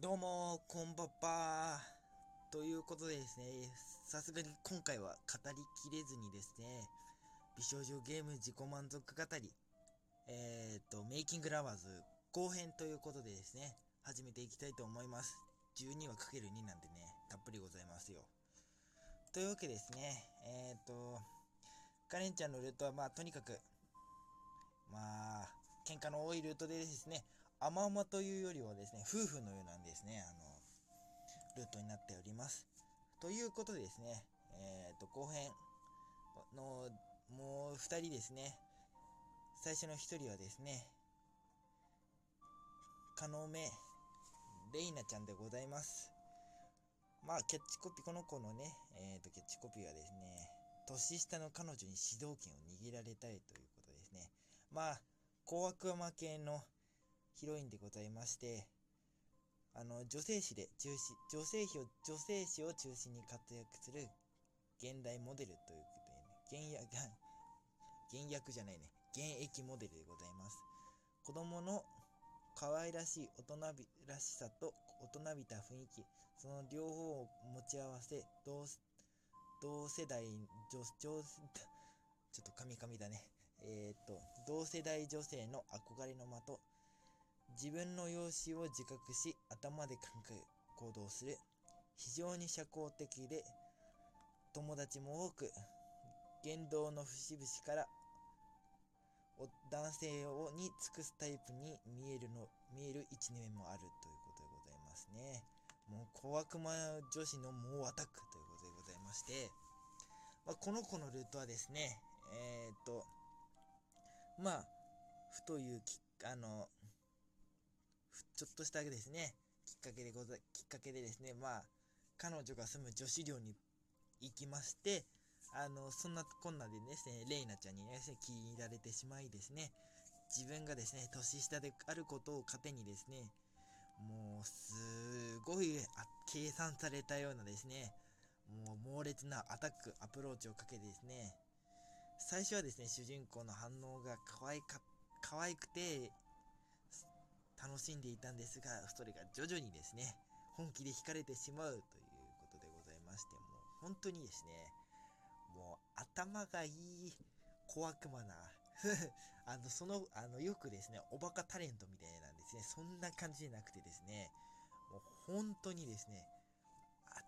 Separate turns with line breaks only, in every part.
どうも、こんばんは。ということでですね、さすがに今回は語りきれずにですね、美少女ゲーム自己満足語り、えっ、ー、と、メイキングラバーズ後編ということでですね、始めていきたいと思います。12話かける2なんでね、たっぷりございますよ。というわけですね、えっ、ー、と、カレンちゃんのルートはまあ、とにかく、まあ、喧嘩の多いルートでですね、甘々というよりはですね、夫婦のようなんですね、あの、ルートになっております。ということでですね、えっ、ー、と、後編の、もう2人ですね、最初の1人はですね、カノメ、レイナちゃんでございます。まあ、キャッチコピー、この子のね、えっ、ー、と、キャッチコピーはですね、年下の彼女に主導権を握られたいということですね。まあ、高悪魔系のヒロインでございまして、あの、女性誌で中心、女性誌を、女性誌を中心に活躍する現代モデルということでね、現役、現役じゃないね、現役モデルでございます。子供の可愛らしい大人びらしさと大人びた雰囲気、その両方を持ち合わせ、同同世代女、女、ちょっとカミカミだね。えっ、と、同世代女性の憧れの的、自分の容姿を自覚し頭で考え行動する。非常に社交的で友達も多く言動の節々から男性をに尽くすタイプに見えるの見える一面もあるということでございますね。もう小悪魔女子の猛アタックということでございまして、まあ、この子のルートはですねえー、っとまあふというきあのちょっとしたですね、きっかけでござ、きっかけでですね、まあ、彼女が住む女子寮に行きまして、あの、そんなこんなでですね、レイナちゃんにですね、気に入られてしまいですね、自分がですね、年下であることを糧にですね、もう、すごい計算されたようなですね、もう猛烈なアタック、アプローチをかけてですね、最初はですね、主人公の反応が可愛か、可愛くて、楽しんでいたんですが、それが徐々にですね、本気で惹かれてしまうということでございまして、もう本当にですね、もう頭がいい小悪魔な あの、その、あの、よくですね、おバカタレントみたいなんですね、そんな感じじゃなくてですね、もう本当にですね、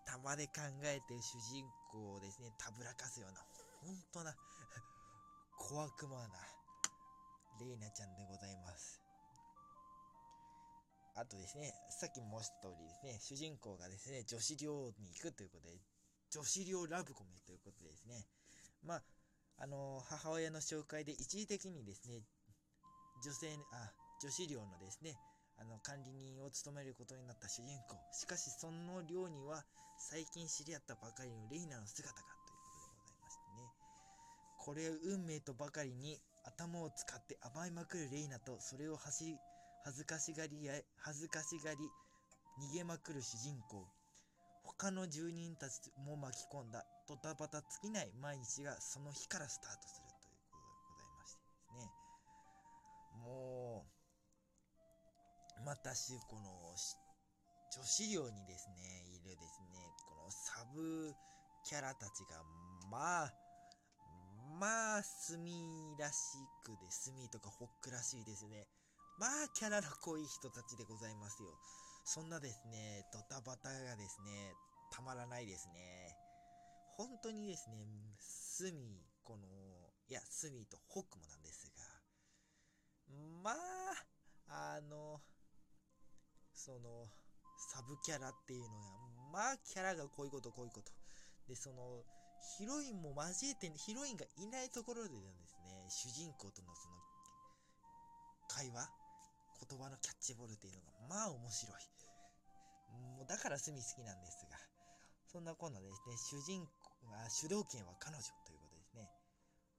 頭で考えて主人公をですね、たぶらかすような、本当な 小悪魔な、レイナちゃんでございます。あとですね、さっきも申した通りですね、主人公がですね、女子寮に行くということで、女子寮ラブコメということでですね、まあ、あの、母親の紹介で一時的にですね、女性、あ、女子寮のですね、あの、管理人を務めることになった主人公。しかし、その寮には、最近知り合ったばかりのレイナの姿が、ということでございましてね。これ運命とばかりに頭を使って甘えまくるレイナと、それを走り、恥ずかしがりや、恥ずかしがり、逃げまくる主人公。他の住人たちも巻き込んだドタバタ尽きない毎日がその日からスタートするということでございましてですね。もう、またし、この、女子寮にですね、いるですね、このサブキャラたちが、まあ、まあ、スミらしくで、スミとかホックらしいですね。まあ、キャラの濃い人たちでございますよ。そんなですね、ドタバタがですね、たまらないですね。本当にですね、スミ、この、いや、スミとホックもなんですが、まあ、あの、その、サブキャラっていうのが、まあ、キャラがこういうこと、こういうこと。で、その、ヒロインも交えて、ヒロインがいないところでですね、主人公とのその、会話言葉のキャッチボールっていうのが、まあ面白い。もうだからスミ好きなんですが、そんなこんなですね、主人公は、主導権は彼女ということですね。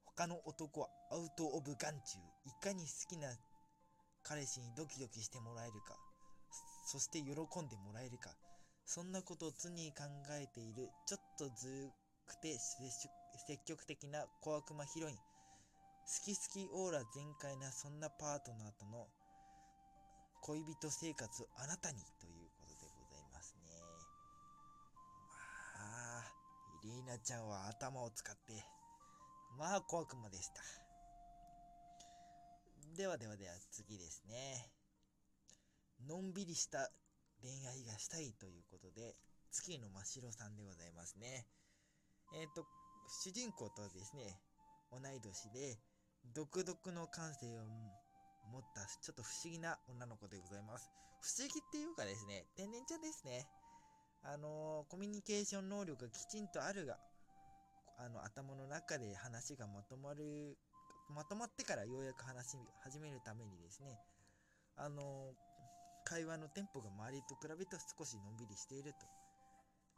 他の男はアウト・オブ・眼中。いかに好きな彼氏にドキドキしてもらえるか、そして喜んでもらえるか、そんなことを常に考えている、ちょっとずくて積極的な小悪魔ヒロイン。好き好きオーラ全開なそんなパートナーとの恋人生活あなたにということでございますね。まあ、イリーナちゃんは頭を使って、まあ小悪魔でした。ではではでは次ですね。のんびりした恋愛がしたいということで、月の真城さんでございますね。えっ、ー、と、主人公とはですね、同い年で、独特の感性を持ったちょっと不思議な女の子でございます。不思議っていうかですね、天然ちゃんですね。あのー、コミュニケーション能力がきちんとあるが、あの、頭の中で話がまとまる、まとまってからようやく話し始めるためにですね、あのー、会話のテンポが周りと比べると少しのんびりしていると。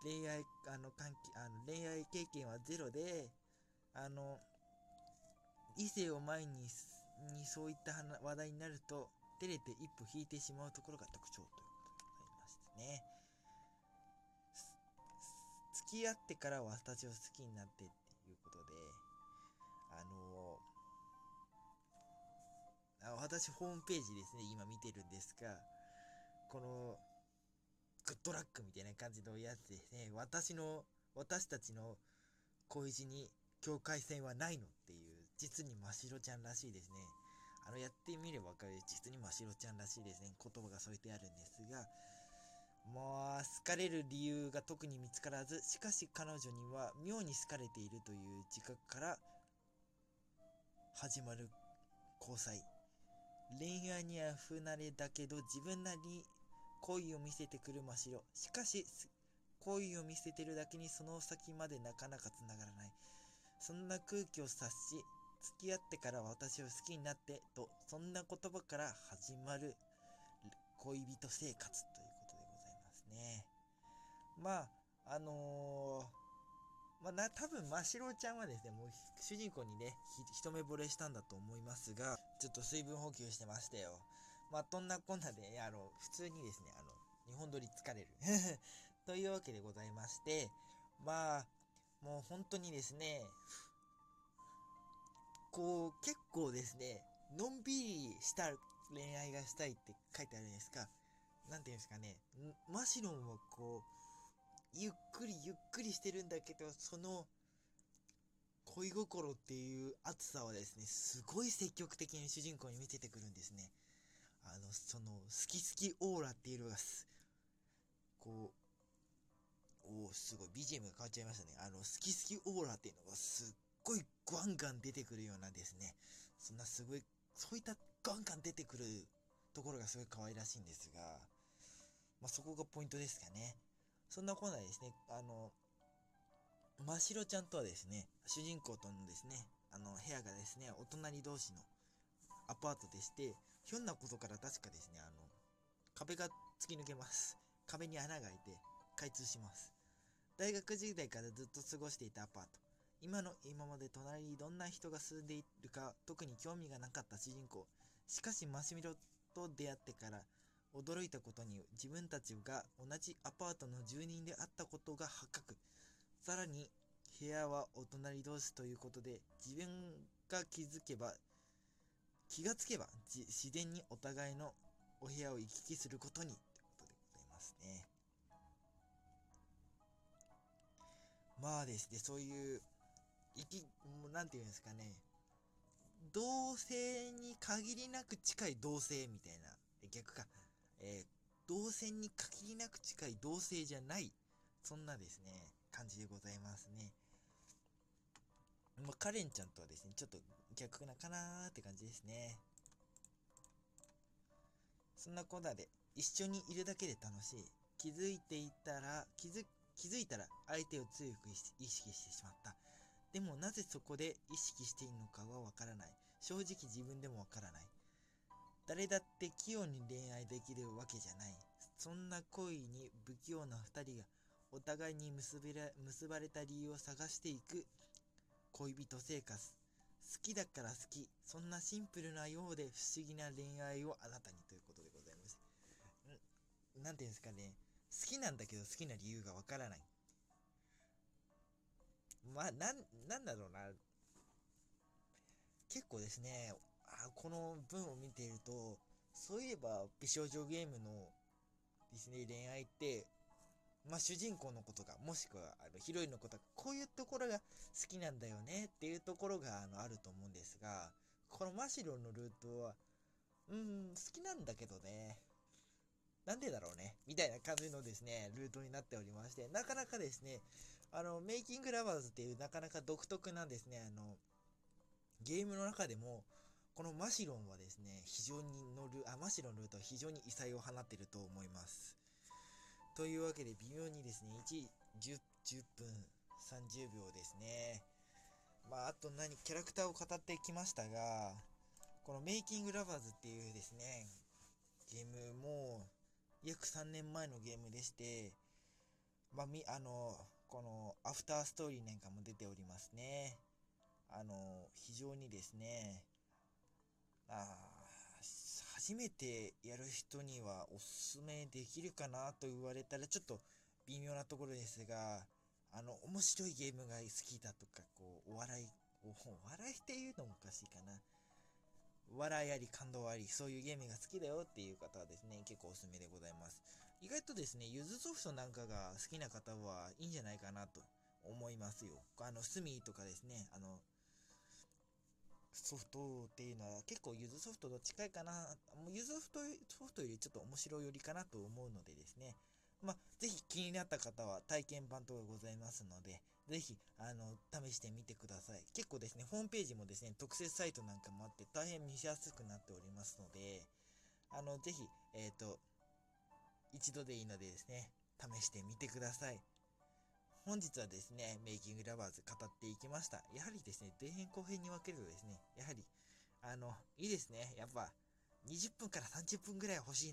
恋愛、あの、関係、あの、恋愛経験はゼロで、あの、異性を前ににそういった話題になると照れて一歩引いてしまうところが特徴ということでございましてね。付き合ってから私を好きになってっていうことであのあ私ホームページですね今見てるんですがこのグッドラックみたいな感じのやつですね。私の私たちの恋路に境界線はないのっていう実に真白ちゃんらしいですね。あの、やってみればわかる、実に真白ちゃんらしいですね。言葉が添えてあるんですが、もう、好かれる理由が特に見つからず、しかし彼女には妙に好かれているという自覚から始まる交際。恋愛には不慣れだけど自分なりに恋を見せてくる真白。しかし、恋を見せてるだけにその先までなかなか繋がらない。そんな空気を察し、付き合ってから私を好きになってと、そんな言葉から始まる恋人生活ということでございますね。まあ、あのー、まあ、な、多分、ましろちゃんはですね、もう主人公にね、一目惚れしたんだと思いますが、ちょっと水分補給してましたよ。まあ、そんなこんなで、あの、普通にですね、あの、日本撮り疲れる というわけでございまして、まあ、もう本当にですね、こう、結構ですね、のんびりした恋愛がしたいって書いてあるんですか。なんていうんですかね、マシロンはこう、ゆっくりゆっくりしてるんだけど、その、恋心っていう熱さはですね、すごい積極的に主人公に見せてくるんですね。あの、その、好き好きオーラっていうのがす、こう、おお、すごい、BGM が変わっちゃいましたね。あの、好き好きオーラっていうのがすっごいガンガン出てくるようなですね、そんなすごい、そういったガンガン出てくるところがすごい可愛らしいんですが、まあ、そこがポイントですかね。そんなコーナーですね、あの、ましろちゃんとはですね、主人公とのですね、あの、部屋がですね、お隣同士のアパートでして、ひょんなことから確かですね、あの、壁が突き抜けます。壁に穴が開いて、開通します。大学時代からずっと過ごしていたアパート。今の今まで隣にどんな人が住んでいるか特に興味がなかった主人公。しかしマシュミロと出会ってから驚いたことに自分たちが同じアパートの住人であったことが発覚。さらに部屋はお隣同士ということで自分が気づけば気がつけば自然にお互いのお部屋を行き来することにということでございますね。まあですね、そういう生き、なんていうんですかね、同性に限りなく近い同性みたいな、逆か、えー、同性に限りなく近い同性じゃない、そんなですね、感じでございますね。まあ、カレンちゃんとはですね、ちょっと逆なかなーって感じですね。そんなこんなで、一緒にいるだけで楽しい。気づいていたら、気づ、気づいたら相手を強く意識してしまった。でもなぜそこで意識しているのかはわからない。正直自分でもわからない。誰だって器用に恋愛できるわけじゃない。そんな恋に不器用な二人がお互いに結べら結ばれた理由を探していく恋人生活。好きだから好き。そんなシンプルなようで不思議な恋愛をあなたにということでございます。んなんていうんですかね。好きなんだけど好きな理由がわからない。まあ、なん、なんだろうな。結構ですね、あこの文を見ていると、そういえば美少女ゲームのですね、恋愛って、まあ、主人公のことが、もしくはあのヒロインのことが、こういうところが好きなんだよねっていうところがあのあると思うんですが、このマシロのルートは、うん、好きなんだけどね、なんでだろうね、みたいな感じのですね、ルートになっておりまして、なかなかですね、あの、メイキングラバーズっていうなかなか独特なですね、あの、ゲームの中でも、このマシロンはですね、非常に乗る、あ、マシロンのルートは非常に異彩を放っていると思います。というわけで、微妙にですね、1、10, 10分30秒ですね。まあ、あと何、キャラクターを語ってきましたが、このメイキングラバーズっていうですね、ゲームも、約3年前のゲームでして、まあ、み、あの、このアフターストーリーなんかも出ておりますね。あの、非常にですね、あ初めてやる人にはおすすめできるかなと言われたらちょっと微妙なところですが、あの、面白いゲームが好きだとか、こう、お笑い、お笑いっていうのもおかしいかな。笑いあり感動あり、そういうゲームが好きだよっていう方はですね、結構おすすめでございます。意外とですね、ゆずソフトなんかが好きな方はいいんじゃないかなと思いますよ。あの、 SMEE とかですね、あの、ソフトっていうのは結構ゆずソフトと近いかな。もうユーズソフトソフトよりちょっと面白いよりかなと思うのでですね。まあ、ぜひ気になった方は体験版等がございますので、ぜひ、あの、試してみてください。結構ですね、ホームページもですね、特設サイトなんかもあって大変見しやすくなっておりますので、あの、ぜひ、えっ、ー、と、一度でいいのでですね、試してみてください。本日はですね、メイキングラバーズ語っていきました。やはりですね、前編後編に分けるとですね、やはり、あの、いいですね。やっぱ、20分から30分ぐらい欲しいな